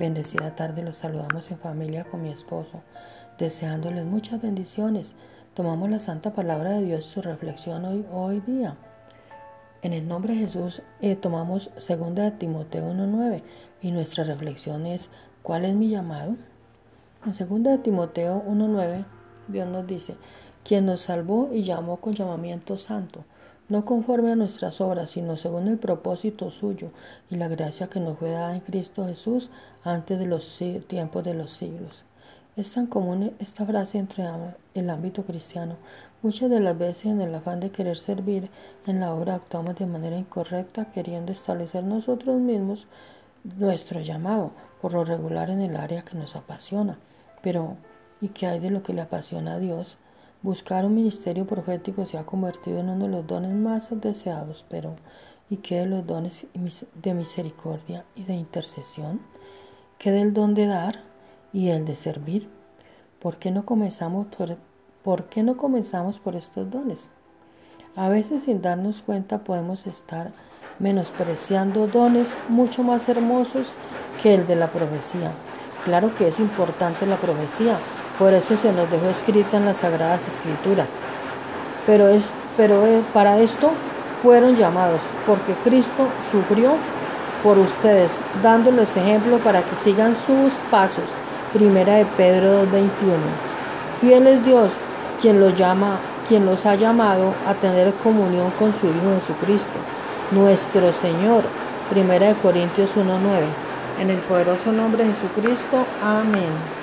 Bendecida tarde los saludamos en familia con mi esposo, deseándoles muchas bendiciones. Tomamos la santa palabra de Dios, su reflexión hoy, hoy día. En el nombre de Jesús eh, tomamos 2 de Timoteo 1.9 y nuestra reflexión es ¿cuál es mi llamado? En 2 de Timoteo 1.9 Dios nos dice, quien nos salvó y llamó con llamamiento santo no conforme a nuestras obras, sino según el propósito suyo y la gracia que nos fue dada en Cristo Jesús antes de los tiempos de los siglos. Es tan común esta frase entre el ámbito cristiano. Muchas de las veces en el afán de querer servir en la obra actuamos de manera incorrecta, queriendo establecer nosotros mismos nuestro llamado, por lo regular en el área que nos apasiona. Pero, ¿y qué hay de lo que le apasiona a Dios? Buscar un ministerio profético se ha convertido en uno de los dones más deseados, pero ¿y qué de los dones de misericordia y de intercesión? ¿Qué del don de dar y el de servir? ¿Por qué no comenzamos por, ¿por qué no comenzamos por estos dones? A veces sin darnos cuenta podemos estar menospreciando dones mucho más hermosos que el de la profecía. Claro que es importante la profecía, por eso se nos dejó escrita en las Sagradas Escrituras. Pero, es, pero eh, para esto fueron llamados, porque Cristo sufrió por ustedes, dándoles ejemplo para que sigan sus pasos. Primera de Pedro 2.21. Fiel es Dios quien los llama, quien los ha llamado a tener comunión con su Hijo Jesucristo, nuestro Señor. Primera de Corintios 1.9. En el poderoso nombre de Jesucristo. Amén.